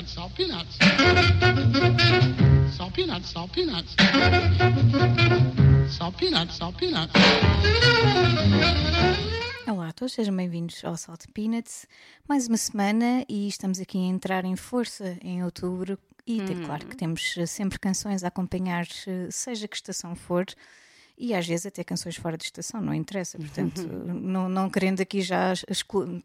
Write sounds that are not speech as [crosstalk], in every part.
peanuts, salt peanuts. Salt peanuts, salt peanuts. Salt peanuts, salt peanuts. Olá a todos, sejam bem-vindos ao Salt Peanuts. Mais uma semana e estamos aqui a entrar em força em outubro. E tem- claro que temos eh, sempre canções a acompanhar, eh, seja que estação for, e às vezes até canções fora de estação, não interessa. Portanto, não, não querendo aqui já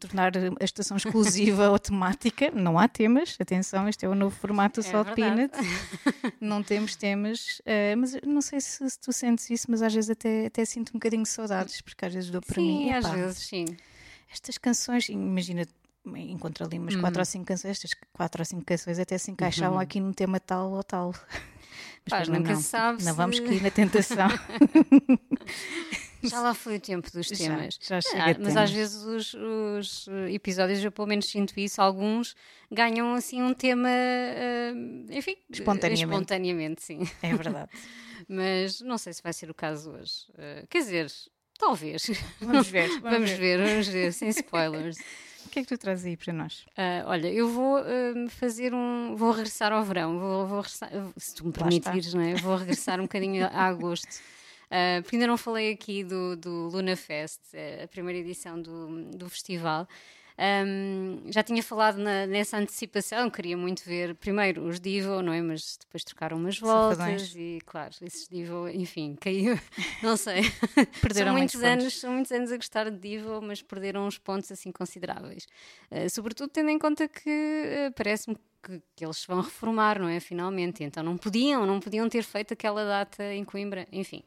tornar a estação exclusiva [laughs] ou temática, não há temas. Atenção, este é o novo formato do É Salt. Peanuts. [laughs] não temos temas, eh, mas não sei se, se tu sentes isso, mas às vezes até, até sinto um bocadinho de saudades, porque às vezes dou para mim. Sim, às "Epá, vezes, sim. estas canções, imagina, encontro ali umas quatro ou cinco canções, estas quatro ou cinco canções até se encaixavam aqui num tema tal ou tal. Mas Pá, nunca não, se sabe não se- vamos cair na tentação. [laughs] Já lá foi o tempo dos Já, temas. já chega Ah, de mas temas. às vezes os, os, eh, episódios, eu pelo menos sinto isso, alguns ganham assim um tema, eh, enfim, Espontaneamente. espontaneamente, sim. É verdade. [laughs] Mas não sei se vai ser o caso hoje. Eh, quer dizer, talvez. Vamos ver. [laughs] Vamos, Vamos ver. ver, vamos ver, sem spoilers. O que é que tu trazes aí para nós? Ah, olha, eu vou ah, fazer um. Vou regressar ao verão, vou, vou regressar, se tu me permitires, não é? Vou regressar um bocadinho a agosto. Ah, porque ainda não falei aqui do, do Luna Fest, eh, a primeira edição do, do festival. Ahm, já tinha falado na- nessa antecipação, queria muito ver primeiro os Divo, não é? Mas depois trocaram umas voltas Safadões. e, claro, esses Divo, enfim, caiu, [laughs] não sei. [laughs] Perderam são muitos muitos anos, pontos. são muitos anos a gostar de Divo, mas perderam uns pontos assim consideráveis. Eh, sobretudo tendo em conta que eh, parece-me que, que eles se vão reformar, não é? Finalmente. Então não podiam, não podiam ter feito aquela data em Coimbra. Enfim,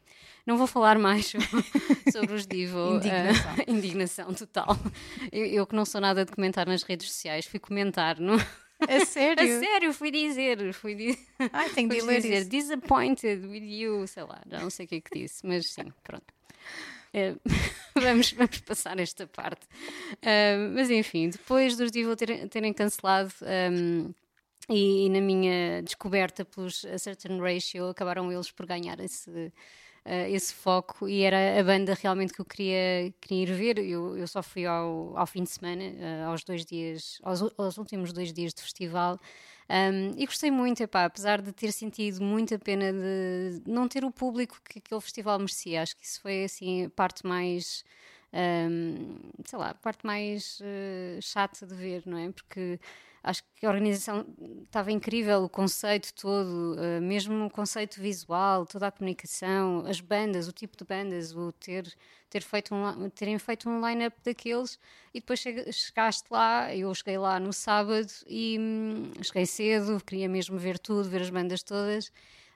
não vou falar mais [laughs] sobre, os Divo. Indignação. eh, [laughs] indignação total. Eu, eu que não sou nada de comentar nas redes sociais, fui comentar, não? A A sério? [laughs] sério, fui dizer, fui dizer. Ai, tenho de ler dizer isso. disappointed with you, sei lá, já não sei o que é que disse, mas sim, pronto. Eh, vamos, vamos passar esta parte. Eh, mas enfim, depois dos Divo terem, terem cancelado ehm, e, e na minha descoberta pelos A Certain Ratio, acabaram eles por ganhar esse, eh, esse foco e era a banda realmente que eu queria, queria ir ver. Eu, eu só fui ao, ao fim de semana, eh, aos dois dias, aos, aos últimos dois dias de festival. Um, e gostei muito, epá, apesar de ter sentido muita pena de não ter o público que aquele festival merecia. Acho que isso foi assim a parte mais, um, sei lá, a parte mais eh, chata de ver, não é? Porque acho que a organização estava incrível, o conceito todo, eh, mesmo o conceito visual, toda a comunicação, as bandas, o tipo de bandas, o ter, ter feito um, terem feito um line-up daqueles e depois chega- chegaste lá, eu cheguei lá no sábado e hum, cheguei cedo, queria mesmo ver tudo, ver as bandas todas.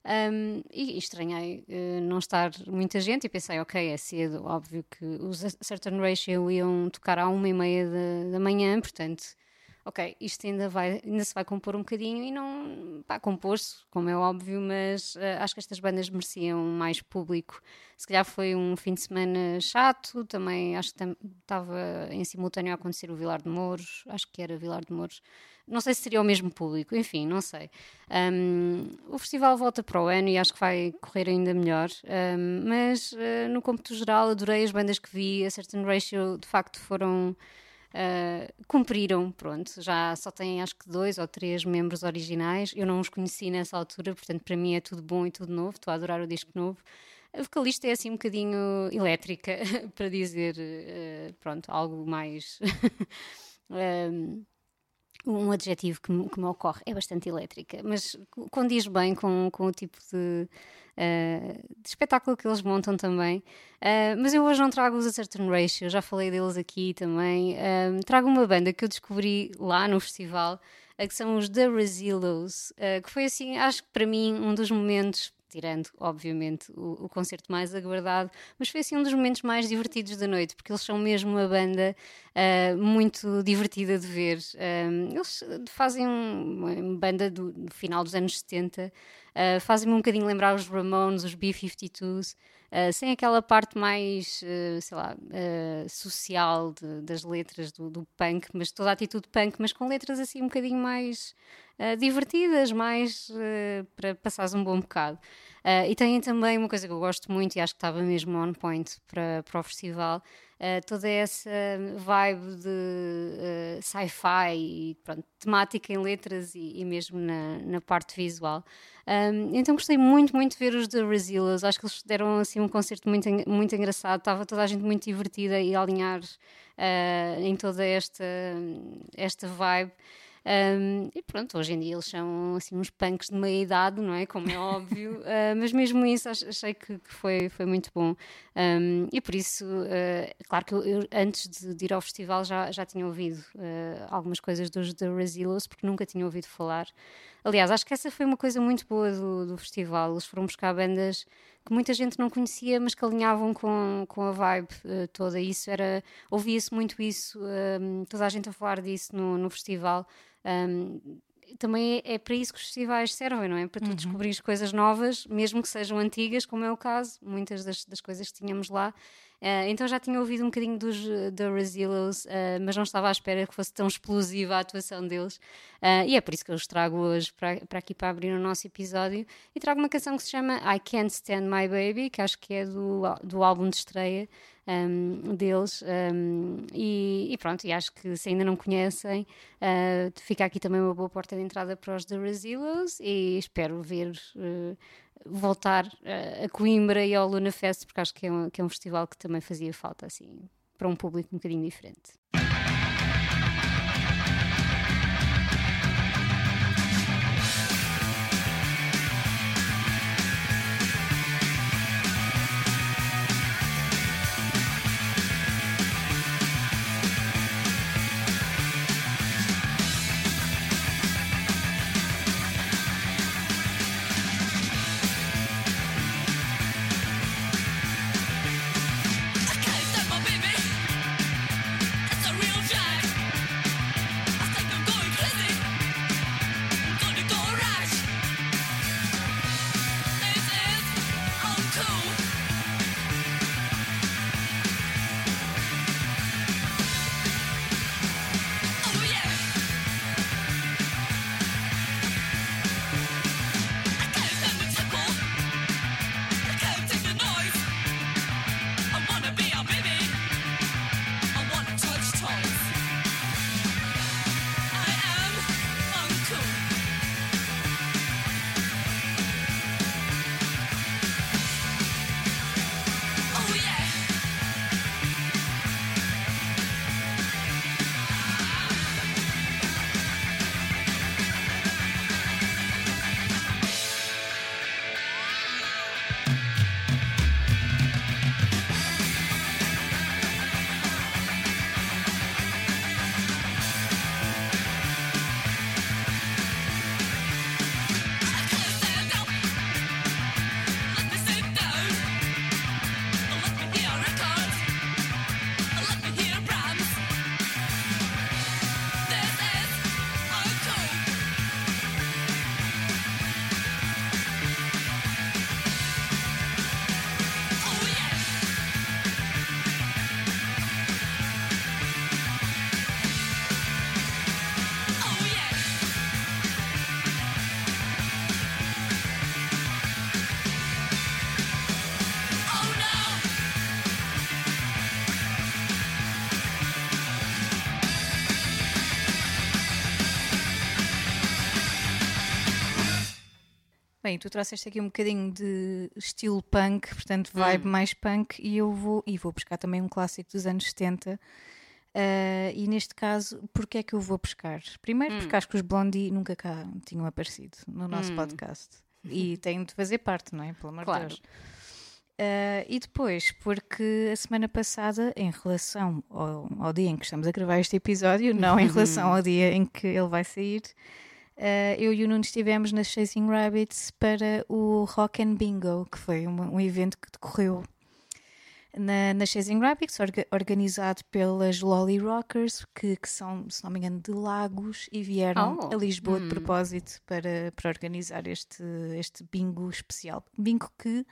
Um, e estranhei eh, não estar muita gente e pensei, ok, é cedo, óbvio que os Certain Ratio iam tocar à uma e meia da, da manhã, portanto, ok, isto ainda, vai, ainda se vai compor um bocadinho e não, pá, compôs-se, como é óbvio, mas eh, acho que estas bandas mereciam mais público. Se calhar foi um fim de semana chato, também acho que estava em simultâneo a acontecer o Vilar de Mouros, acho que era Vilar de Mouros. Não sei se seria o mesmo público, enfim, não sei. Um, o festival volta para o ano e acho que vai correr ainda melhor, um, mas uh, no cômputo geral adorei as bandas que vi, a Certain Ratio de facto foram. Uh, cumpriram, pronto, já só têm acho que dois ou três membros originais. Eu não os conheci nessa altura, portanto, para mim é tudo bom e tudo novo. Estou a adorar o disco novo. A vocalista é assim um bocadinho elétrica, [laughs] para dizer, uh, pronto, algo mais. um, [laughs] um adjetivo que me, que me ocorre é bastante elétrica, mas condiz bem com, com o tipo de, uh, de espetáculo que eles montam também. Uh, mas eu hoje não trago os A Certain Ratio, já falei deles aqui também. Um, trago uma banda que eu descobri lá no festival, que são os The Resilos, uh, que foi assim, acho que para mim, um dos momentos tirando, obviamente, o, o, concerto mais aguardado, mas foi assim um dos momentos mais divertidos da noite, porque eles são mesmo uma banda uh, muito divertida de ver. Um, eles fazem um, uma banda do, do, final dos anos 70, uh, fazem-me um bocadinho lembrar os Ramones, os B-52s, uh, sem aquela parte mais, sei lá, social de, das letras do, do, punk, mas toda a atitude punk, mas com letras assim um bocadinho mais Uh, divertidas, mais uh, para passares um bom bocado. Uh, e têm também uma coisa que eu gosto muito e acho que estava mesmo on point para, para o festival, toda essa vibe de sci-fi e pronto, temática em letras e, e mesmo na, na, parte visual. Um, então gostei muito, muito de ver os The Resillos. Acho que eles deram assim um concerto muito, muito engraçado. Estava toda a gente muito divertida e a alinhar em toda esta, esta vibe. Um, e pronto, hoje em dia eles são assim uns punks de meia idade, não é? Como é óbvio, uh, [laughs] mas mesmo isso achei que, que foi, foi muito bom. Um, e por isso, uh, claro que eu, eu, antes de, de, ir ao festival já, já tinha ouvido uh, algumas coisas dos The Resilos, porque nunca tinha ouvido falar. Aliás, acho que essa foi uma coisa muito boa do, do festival. Eles foram buscar bandas que muita gente não conhecia, mas que alinhavam com, com a vibe uh, toda. Isso era, ouvia-se muito isso, um, toda a gente a falar disso no, no festival. Um, também é, é, para isso que os festivais servem, não é? Para tu uhum. descobrir coisas novas, mesmo que sejam antigas, como é o caso, muitas das, das coisas que tínhamos lá. Uh, então já tinha ouvido um bocadinho dos The Resilos, uh, mas não estava à espera que fosse tão explosiva a atuação deles. Uh, e é por isso que eu os trago hoje para, para aqui para abrir o nosso episódio. E trago uma canção que se chama I Can't Stand My Baby, que acho que é do, do álbum de estreia um, deles. Um, e, e, pronto, e acho que se ainda não conhecem, uh, fica aqui também uma boa porta de entrada para os The Resilos e espero ver. Uh, voltar uh, a Coimbra e ao Luna Fest, porque acho que é, um, que é um festival que também fazia falta assim para um público um bocadinho diferente. Bem, tu trouxeste aqui um bocadinho de estilo punk, portanto vibe hum. mais punk, e eu vou, e vou buscar também um clássico dos anos 70. Uh, eh, e neste caso, porquê é que eu vou buscar? Primeiro, hum. porque acho que os Blondie nunca cá tinham aparecido no nosso hum. podcast. E [laughs] têm de fazer parte, não é? Pelo amor claro. de Deus. Uh, e depois, porque a semana passada, em relação ao, ao, dia em que estamos a gravar este episódio, não em [laughs] relação ao dia em que ele vai sair, Uh, eu e o Nuno estivemos nas Chasing Rabbits para o Rock and Bingo, que foi um, um evento que decorreu na, na Chasing Rabbits, orga, organizado pelas Lolly Rockers, que, que, são, se não me engano, de Lagos e vieram oh. a Lisboa hum. de propósito para, para organizar este, este bingo especial. Bingo que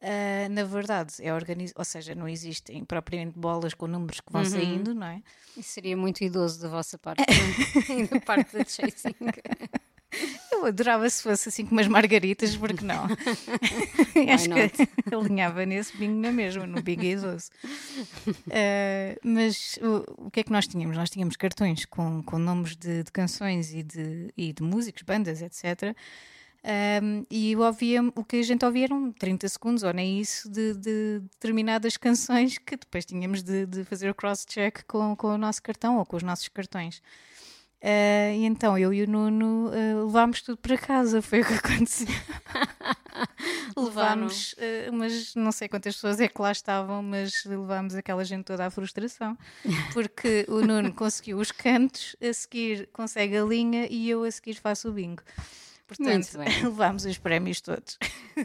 Uh, na verdade, é organizado, ou seja, não existem propriamente bolas com números que vão uhum. saindo, não é? Isso seria muito idoso da vossa parte, [laughs] [laughs] da parte da chasing. Eu adorava se fosse assim com umas margaritas, porque não? [laughs] Acho que alinhava nesse bingo na mesma, no Big Isos. Uh, mas o, o, que é que nós tínhamos? Nós tínhamos cartões com, com nomes de, de canções e de, e de músicos, bandas, etc. Um, e ouvia, o que a gente ouvia eram 30 segundos, ou nem isso, de, de determinadas [laughs] canções que depois tínhamos de, de fazer o cross-check com, com o nosso cartão ou com os nossos cartões. Uh, e então eu e o Nuno uh, levámos tudo para casa, foi o que [laughs] aconteceu. [laughs] levámos, uh, mas não sei quantas pessoas é que lá estavam, mas levámos aquela gente toda à frustração, porque o Nuno conseguiu os cantos, a seguir consegue a linha e eu a seguir faço o bingo. Portanto, [laughs] levámos os prémios todos.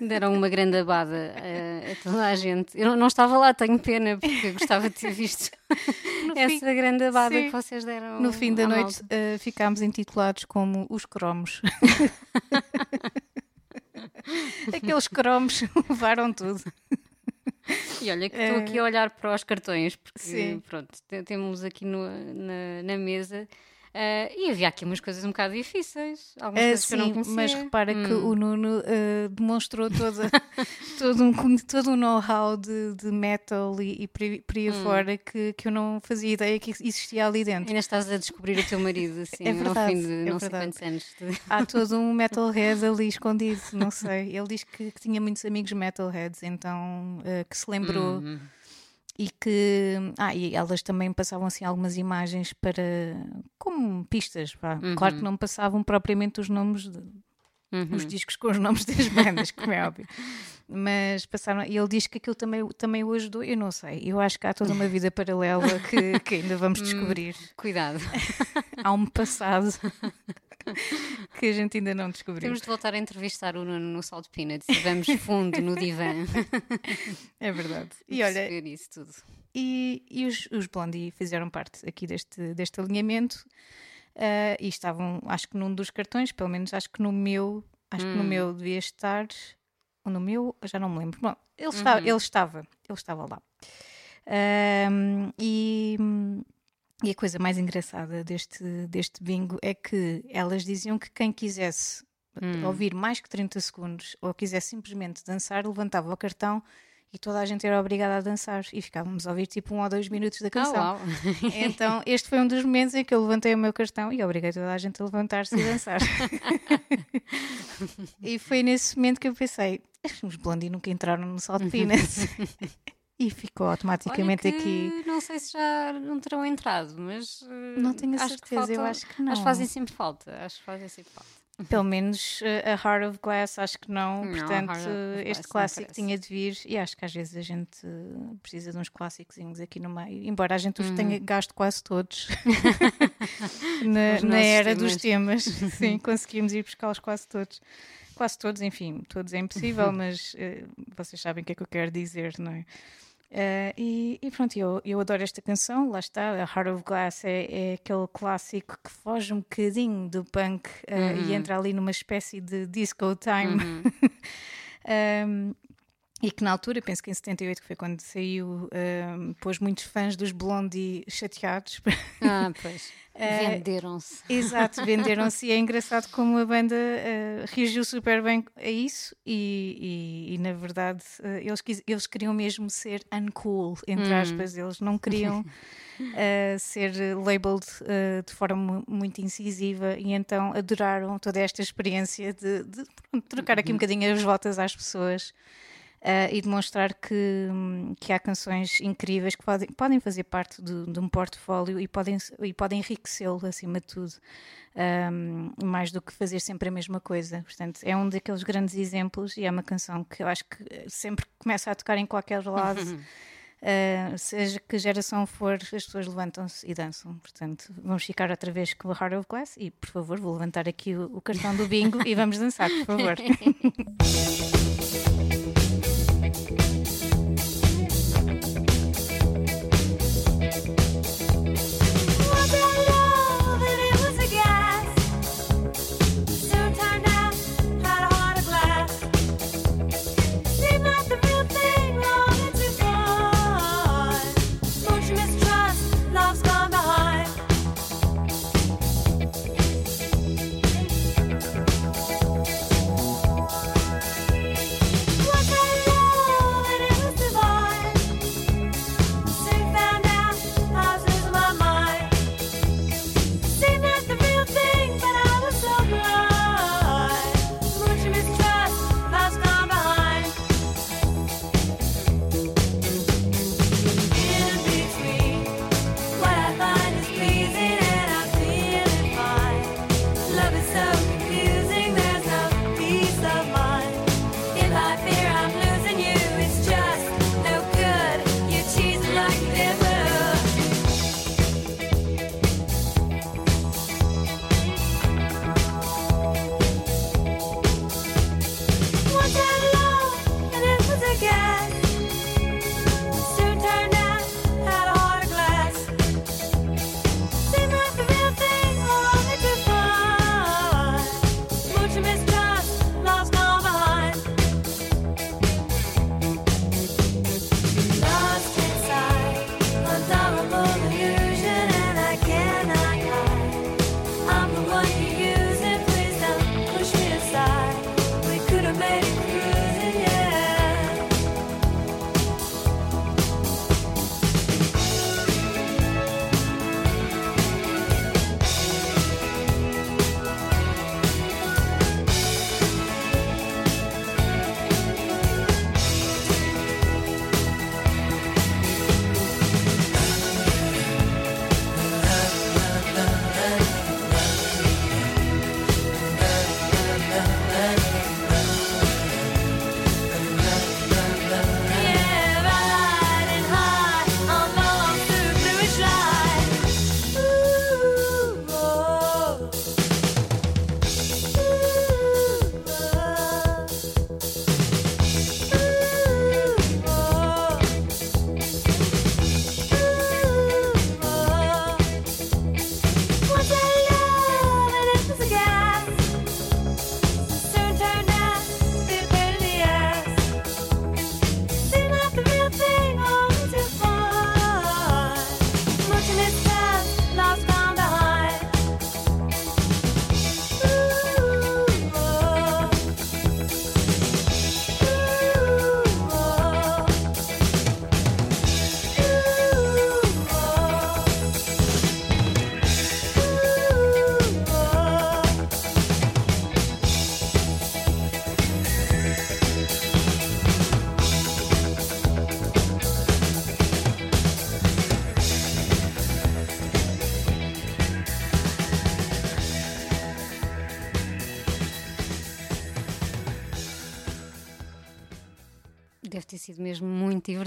Deram uma grande abada a, a toda a gente. Eu não estava lá, tenho pena, porque gostava de ter visto [laughs] essa fim, grande abada sim. que vocês deram. No fim da noite uh, ficámos intitulados como os cromos. [laughs] Aqueles cromos levaram tudo. E olha que estou aqui a olhar para os cartões, porque Sim. pronto, temos aqui no, na, na mesa Uh, e havia aqui umas coisas um bocado difíceis, algumas uh, coisas sim, que eu não conhecia. Mas repara hum. que o Nuno uh, demonstrou toda, [laughs] todo um, todo um know-how de, de, metal e, e por aí hum. fora que, que eu não fazia ideia que existia ali dentro. Ainda estás a descobrir o teu marido, [laughs] assim, é verdade, ao fim de é não verdade. sei quantos anos. De... Há todo um [laughs] metalhead ali escondido, não sei. Ele diz que, que tinha muitos amigos metalheads, então que se lembrou. Hum e que ah, e elas também passavam assim algumas imagens para como pistas. Uhum. claro que não passavam propriamente os nomes de, uhum. os discos com os nomes das bandas como é óbvio mas passaram e ele diz que aquilo também, também o ajudou eu não sei, eu acho que há toda uma vida paralela que, que ainda vamos hum, descobrir cuidado [laughs] há um passado [laughs] [laughs] que a gente ainda não descobriu. Temos de voltar a entrevistar o Nuno no Salt Peanuts e vamos fundo no divã. É verdade. E olha, isso tudo. E, e os, os Blondie fizeram parte aqui deste, deste alinhamento uh, e estavam, acho que num dos cartões, pelo menos acho que no meu, acho hum. que no hum. meu devia estar, ou no meu, já não me lembro. Bom, ele, uhum. estava, ele estava, ele estava lá. Um, e e a coisa mais engraçada deste, deste bingo é que elas diziam que quem quisesse hum. ouvir mais que 30 segundos ou quisesse simplesmente dançar, levantava o cartão e toda a gente era obrigada a dançar e ficávamos a ouvir tipo um ou dois minutos da canção. Oh, [laughs] então, este foi um dos momentos em que eu levantei o meu cartão e obriguei toda a gente a levantar-se e dançar. [laughs] e foi nesse momento que eu pensei: os Blondie nunca entraram no Salt Peanuts. [laughs] E ficou automaticamente aqui. Não sei se já não terão entrado, mas. Não tenho a certeza, falta, eu acho que não. Acho que fazem sempre falta. Acho que fazem sempre falta. [laughs] Pelo menos uh, a Heart of Glass acho que não, não portanto este clássico tinha de vir e acho que às vezes a gente precisa de uns clássicos aqui no meio, embora a gente os tenha uhum. gasto quase todos [laughs] [laughs] na, na era temas. dos temas, sim, conseguimos ir buscá-los quase todos. Quase todos, enfim, todos é impossível, mas uh, vocês sabem o que é que eu quero dizer, não é? Uh, e, e, pronto, eu, eu adoro esta canção, lá está, a Heart of Glass é, é aquele clássico que foge um bocadinho do punk uh, uhum. e entra ali numa espécie de disco time. Uhum. [laughs] um, E que na altura, penso que em 78, que foi quando saiu, um, pôs muitos fãs dos Blondie chateados. Ah, pois. Uh, [laughs] venderam-se. Exato, venderam-se. e é engraçado como a banda uh, reagiu super bem a isso. E, e, e na verdade, uh, eles, quis, eles queriam mesmo ser uncool, entre hum. aspas. Eles não queriam [laughs] ser labeled de forma muito incisiva. E então adoraram toda esta experiência de, de, de trocar aqui um uhum. bocadinho as voltas às pessoas uh, e demonstrar que, que há canções incríveis que podem, podem fazer parte de, de um portfólio e podem, e podem enriquecê-lo acima de tudo, um, mais do que fazer sempre a mesma coisa. Portanto, é um daqueles grandes exemplos e é uma canção que eu acho que sempre começa a tocar em qualquer lado. Uh, [laughs] seja que geração for, as pessoas levantam-se e dançam. Portanto, vamos ficar outra vez com o Heart of Glass e, por favor, vou levantar aqui o, o cartão do bingo e vamos dançar, por favor. [laughs] Thank you.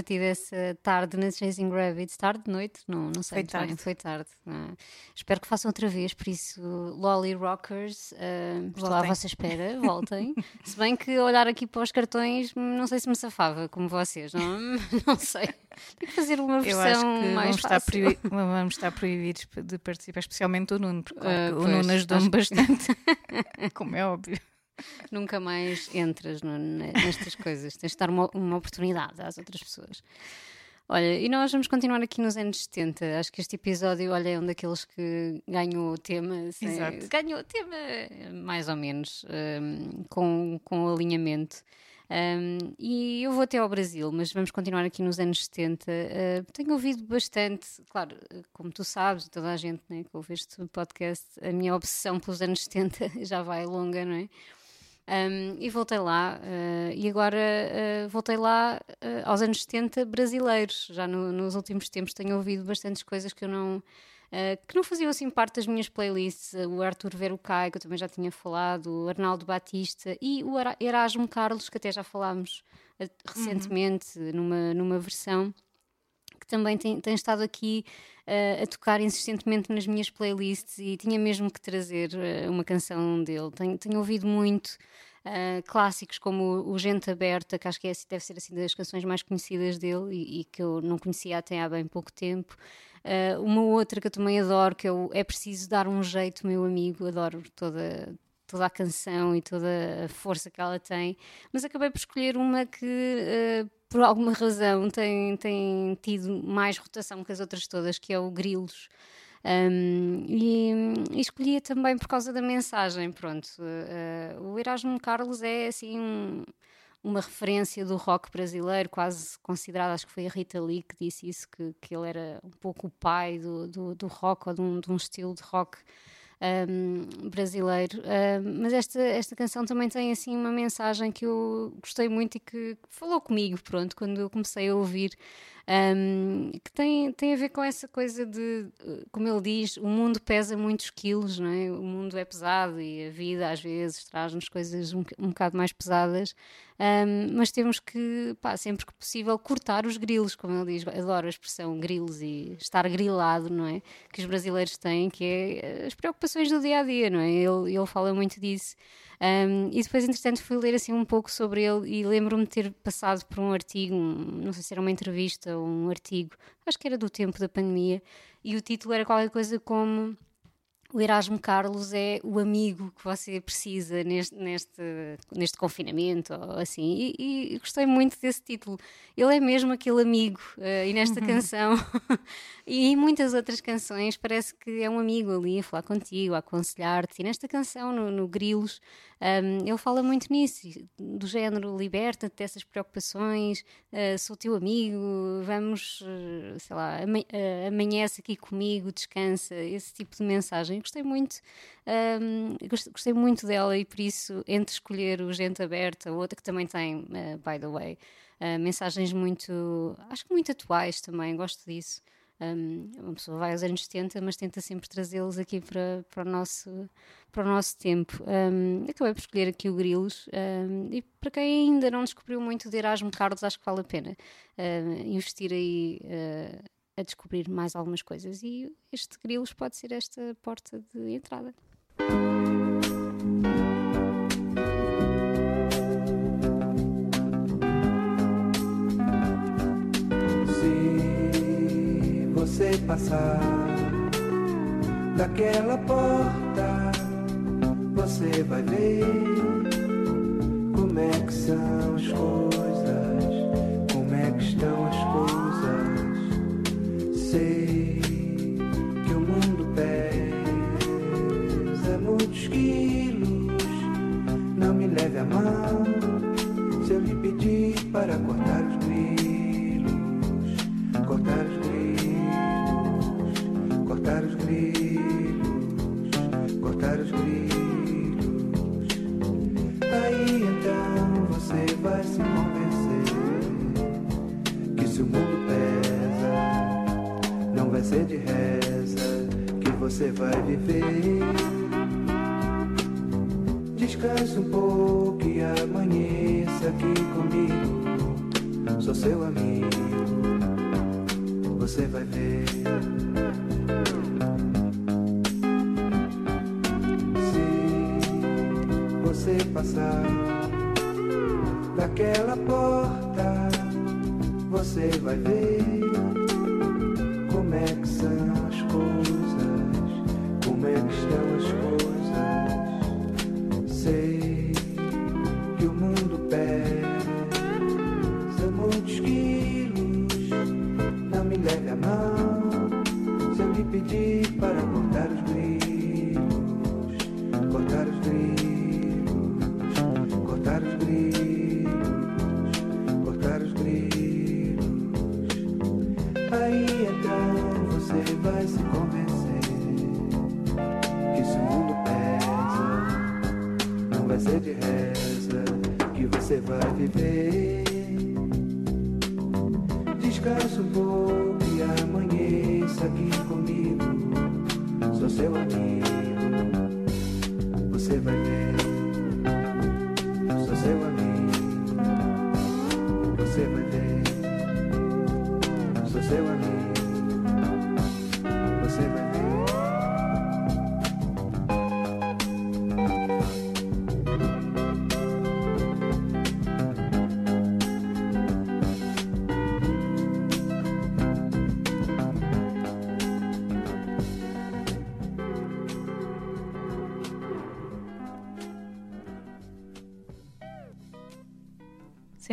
Divertida essa tarde na Chasing Rabbits. Tarde, noite? Não, não sei. Foi tarde. Bem, foi tarde. É? Espero que façam outra vez, por isso, Lolly Rockers, uh, estou à vossa espera, voltem. [laughs] se bem que olhar aqui para os cartões, não sei se me safava, como vocês, não, [laughs] não sei. Tem que fazer uma versão mais vamos estar, vamos estar proibidos de participar, especialmente o Nuno, porque Uh, o pois, Nuno ajudou-me acho bastante, [laughs] como é óbvio. Nunca mais entras no- ne- nestas coisas. Tens de dar uma, uma oportunidade às outras pessoas. Olha, e nós vamos continuar aqui nos anos 70. Acho que este episódio, olha, é um daqueles que ganhou o tema. sem- Exato. Ganhou o tema, mais ou menos, hum, com, com o alinhamento. Hum, e eu vou até ao Brasil, mas vamos continuar aqui nos anos 70. Uh, tenho ouvido bastante, claro, como tu sabes, toda a gente né, que ouve este podcast, a minha obsessão pelos anos 70 [laughs] já vai longa, não é? Um, e voltei lá, uh, e agora uh, voltei lá uh, aos anos 70 brasileiros. Já no- nos últimos tempos tenho ouvido bastantes coisas que eu não. que não faziam assim parte das minhas playlists. O Arthur Verocai, que eu também já tinha falado, o Arnaldo Batista e o Era- Erasmo Carlos, que até já falámos uh, recentemente numa, numa versão que também tem, tem estado aqui uh, a tocar insistentemente nas minhas playlists e tinha mesmo que trazer uh, uma canção dele. Tenho, tenho ouvido muito uh, clássicos como o, Gente Aberta, que acho que é, deve ser assim das canções mais conhecidas dele e, e que eu não conhecia até há bem pouco tempo. Uh, uma outra que eu também adoro, que é o É Preciso Dar um Jeito, meu amigo, adoro toda, toda a canção e toda a força que ela tem, mas acabei por escolher uma que, uh, por alguma razão, tem, tem tido mais rotação que as outras todas, que é o Grilos. Um, e, e escolhi-a também por causa da mensagem. Pronto, Uh, o Erasmo Carlos é assim um- uma referência do rock brasileiro, quase considerada, acho que foi a Rita Lee que disse isso, que, que ele era um pouco o pai do, do, do rock ou de um, de um estilo de rock um, brasileiro. Mas esta, esta canção também tem assim uma mensagem que eu gostei muito e que falou comigo, pronto, quando eu comecei a ouvir. Um, que tem, tem a ver com essa coisa de, como ele diz, o mundo pesa muitos quilos, não é? O mundo é pesado e a vida às vezes traz-nos coisas um, um bocado mais pesadas, um, mas temos que, pá, sempre que possível, cortar os grilos, como ele diz. Adoro a expressão grilos e estar grilado, não é? Que os brasileiros têm, que é as preocupações do dia a dia, não é? Ele, ele fala muito disso. Um, e depois, entretanto, fui ler assim um pouco sobre ele e lembro-me de ter passado por um artigo, um- não sei se era uma entrevista ou um artigo, acho que era do tempo da pandemia, e o título era qualquer coisa como o Erasmo Carlos é o amigo que você precisa neste, neste, neste confinamento assim. E, e gostei muito desse título. Ele é mesmo aquele amigo. eh, e nesta canção [laughs] e em muitas outras canções parece que é um amigo ali a falar contigo, a aconselhar-te. E nesta canção, no, no Grilos, um, ele fala muito nisso, do género liberta-te dessas preocupações, eh, sou teu amigo, vamos, eh, sei lá, ama- amanhece aqui comigo, descansa, esse tipo de mensagem. Gostei muito, um, gost- gostei muito dela e por isso, entre escolher o Gente Aberta, outra que também tem, eh, by the way, eh, mensagens muito, acho que muito atuais também, gosto disso. Um, uma pessoa vai aos anos 70, mas tenta sempre trazê-los aqui para, para, o nosso, para o nosso tempo. Um, acabei por escolher aqui o Grilos um, e para quem ainda não descobriu muito de Erasmo Carlos, acho que vale a pena um, investir aí uh, a descobrir mais algumas coisas. E este Grilos pode ser esta porta de entrada. Se você passar daquela porta, você vai ver como é que são as coisas, quilos, não me leve a mão se eu lhe pedir para cortar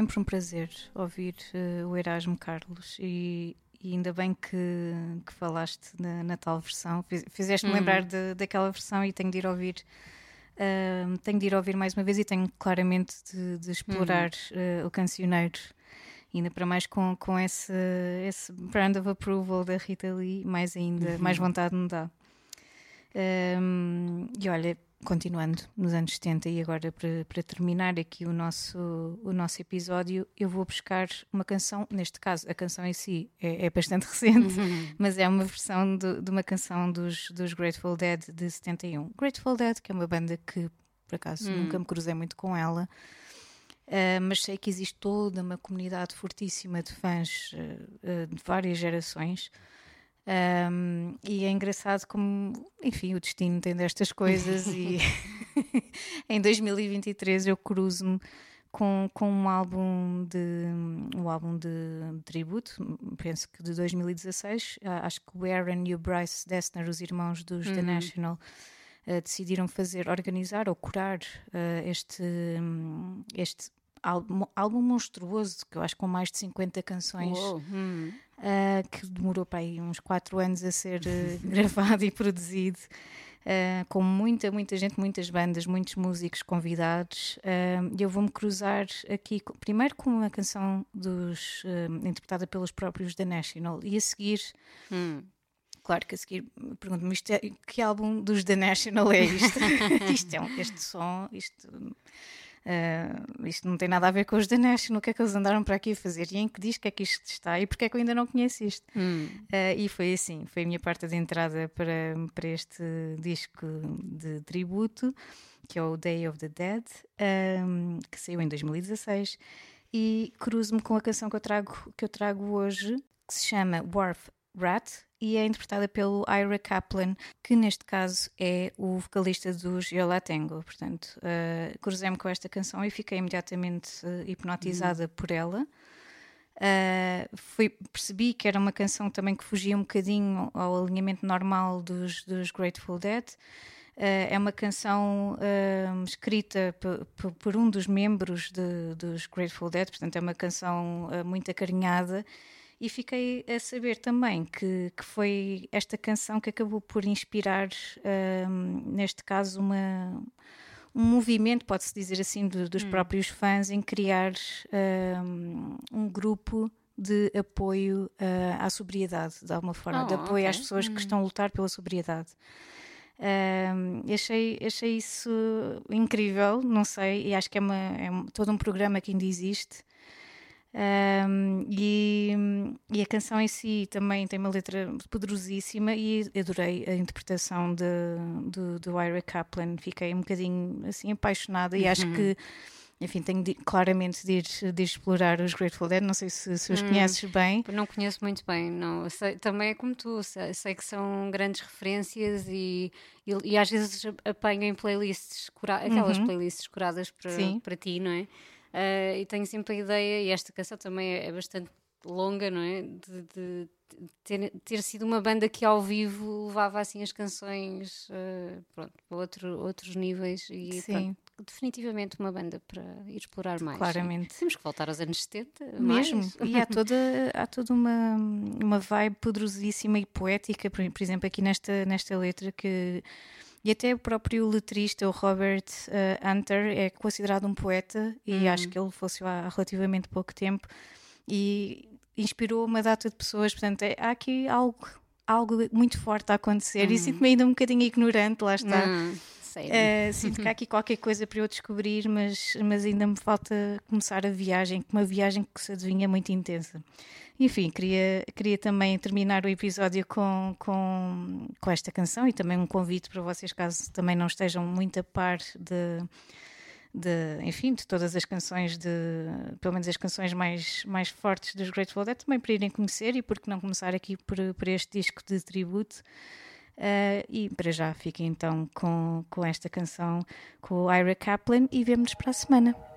Sempre um prazer ouvir eh, o Erasmo Carlos e, e ainda bem que, que falaste na, na tal versão. Fiz- Fizeste-me Hum. lembrar de- daquela versão e tenho de ir ouvir. ahm, tenho de ir ouvir mais uma vez e tenho claramente de, de explorar Uhum. eh, o cancioneiro. Ainda para mais com, com esse, esse brand of approval da Rita Lee, mais ainda, Uhum. mais vontade me dá. Ahm, e olha, continuando nos anos 70 e agora para, para terminar aqui o nosso, o nosso episódio, eu vou buscar uma canção, neste caso a canção em si é, é bastante [laughs] recente, mas é uma versão de, de uma canção dos, dos Grateful Dead de 71. Grateful Dead, que é uma banda que por acaso Hum. nunca me cruzei muito com ela. Uh, mas sei que existe toda uma comunidade fortíssima de fãs uh, uh, de várias gerações. Um, e é engraçado como, enfim, o destino tem destas coisas. e [laughs] [laughs] em 2023 eu cruzo-me com, com um álbum de um álbum de tributo, penso que de 2016. Ah, acho que o Aaron e o Bryce Dessner, os irmãos dos The National, uh, decidiram fazer, organizar ou curar uh, este, um, este álbum, álbum monstruoso, que eu acho com mais de 50 canções, Uou, hum. Uh, que demorou para aí uns 4 anos a ser uh, [laughs] gravado e produzido. Uh, com muita, muita gente, muitas bandas, muitos músicos convidados. Uh, eu vou-me cruzar aqui com- primeiro com uma canção dos, interpretada pelos próprios The National e a seguir Hum. Claro que a seguir pergunto-me é- que álbum dos The National é isto? [laughs] [laughs] isto é um, este som, isto, ah, isto não tem nada a ver com os The National, o que é que eles andaram para aqui a fazer? E em que disco é que isto está? E porque é que eu ainda não conheço isto? Hum. Ah, e foi assim, foi a minha parte de entrada para, para este disco de tributo, que é o Day of the Dead, ahm, que saiu em 2016, e cruzo-me com a canção que eu trago, que eu trago hoje, que se chama Wharf Rat, e é interpretada pelo Ira Kaplan, que neste caso é o vocalista dos Yo La Tengo. Portanto, ah, cruzei-me com esta canção e fiquei imediatamente ah, hipnotizada por ela. Uh, fui- percebi que era uma canção também que fugia um bocadinho ao alinhamento normal dos, dos Grateful Dead. Uh, é uma canção uh, escrita por um dos membros de- dos Grateful Dead, portanto, é uma canção uh, muito acarinhada. E fiquei a saber também que, que foi esta canção que acabou por inspirar, um, neste caso, uma, um movimento, pode-se dizer assim, do- dos próprios fãs em criar um, um grupo de apoio uh, à sobriedade, de alguma forma, de Oh, apoio às ok. pessoas que estão a lutar pela sobriedade. Um, achei, achei isso incrível, não sei, e acho que é, uma, é um- todo um programa que ainda existe. Um, e, e a canção em si também tem uma letra poderosíssima e adorei a interpretação de, do, do Ira Kaplan. Fiquei um bocadinho assim apaixonada e acho que enfim, tenho de, claramente de ir, de explorar os Grateful Dead. Não sei se, se os Hum. conheces bem. Não conheço muito bem, não. Sei- também é como tu, sei, sei que são grandes referências e, e, e às vezes apanho em playlists, cura- aquelas playlists curadas para, para ti, não é? Ah, e tenho sempre a ideia, e esta canção também é, é bastante longa, não é? De, de- ter, ter sido uma banda que ao vivo levava assim as canções ah, pronto, para outro, outros níveis e Sim. pronto, definitivamente uma banda para ir explorar mais. Claramente. Temos que voltar aos anos 70. Mesmo, mais. e há toda, há toda uma, uma vibe poderosíssima e poética, por, por exemplo, aqui nesta, nesta letra que. E até o próprio letrista, o Robert eh, Hunter, é considerado um poeta e acho que ele fosse há relativamente pouco tempo e inspirou uma data de pessoas. Portanto, é- há aqui algo, algo muito forte a acontecer e sinto-me ainda um bocadinho ignorante, lá está. Não, sério. Uh, [laughs] sinto que há aqui qualquer coisa para eu descobrir, mas, mas ainda me falta começar a viagem, uma viagem que se adivinha muito intensa. Enfim, queria, queria também terminar o episódio com, com, com esta canção e também um convite para vocês, caso também não estejam muito a par de, de enfim, de todas as canções, de, pelo menos as canções mais, mais fortes dos Grateful Dead, também para irem conhecer e porque não começar aqui por, por este disco de tributo. Uh, e para já fiquem então com, com esta canção com Ira Kaplan e vemo-nos para a semana.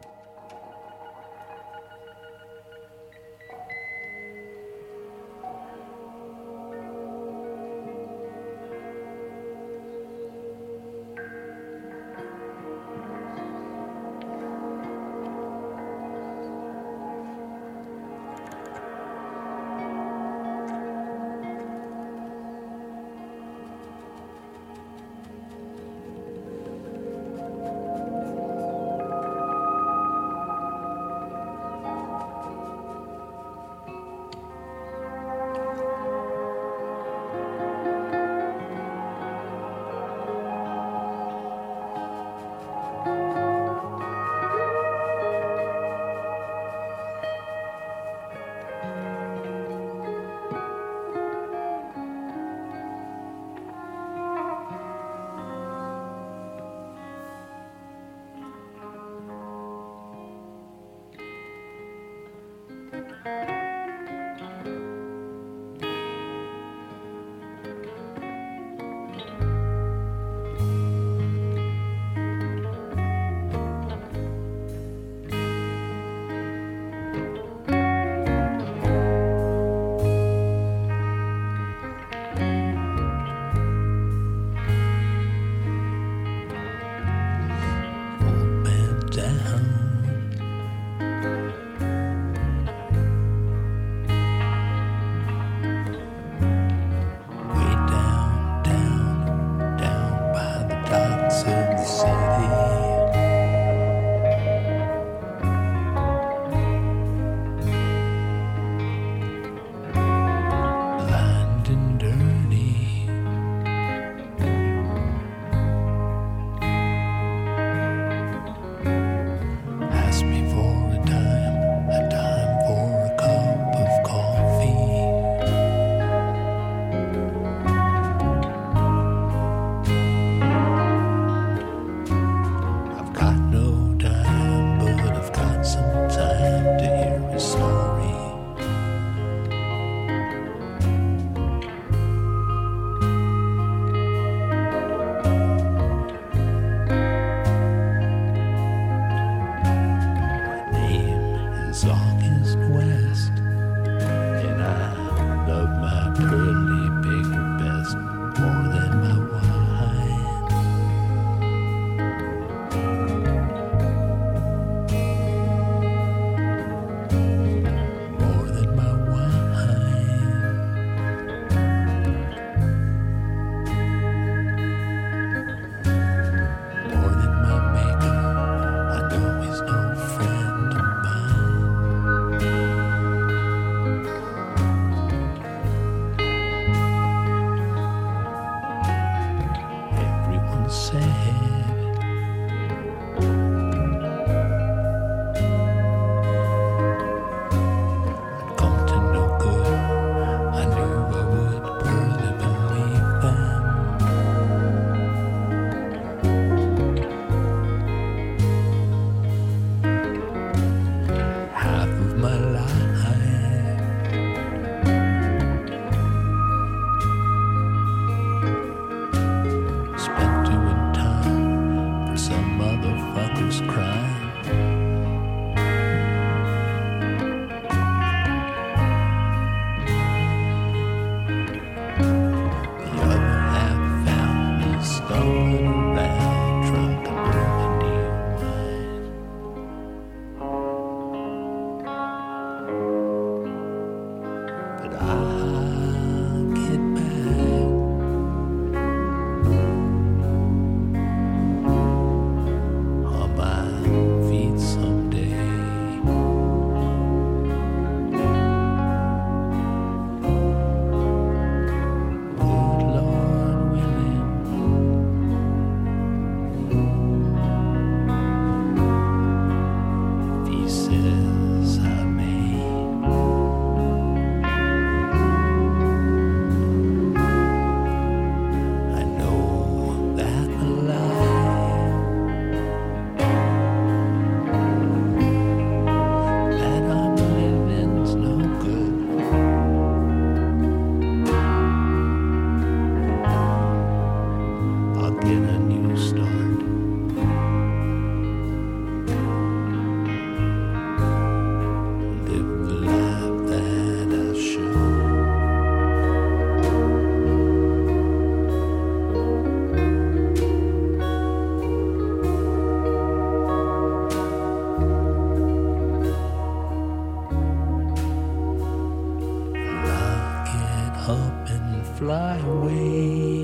fly away.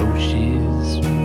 Doshis.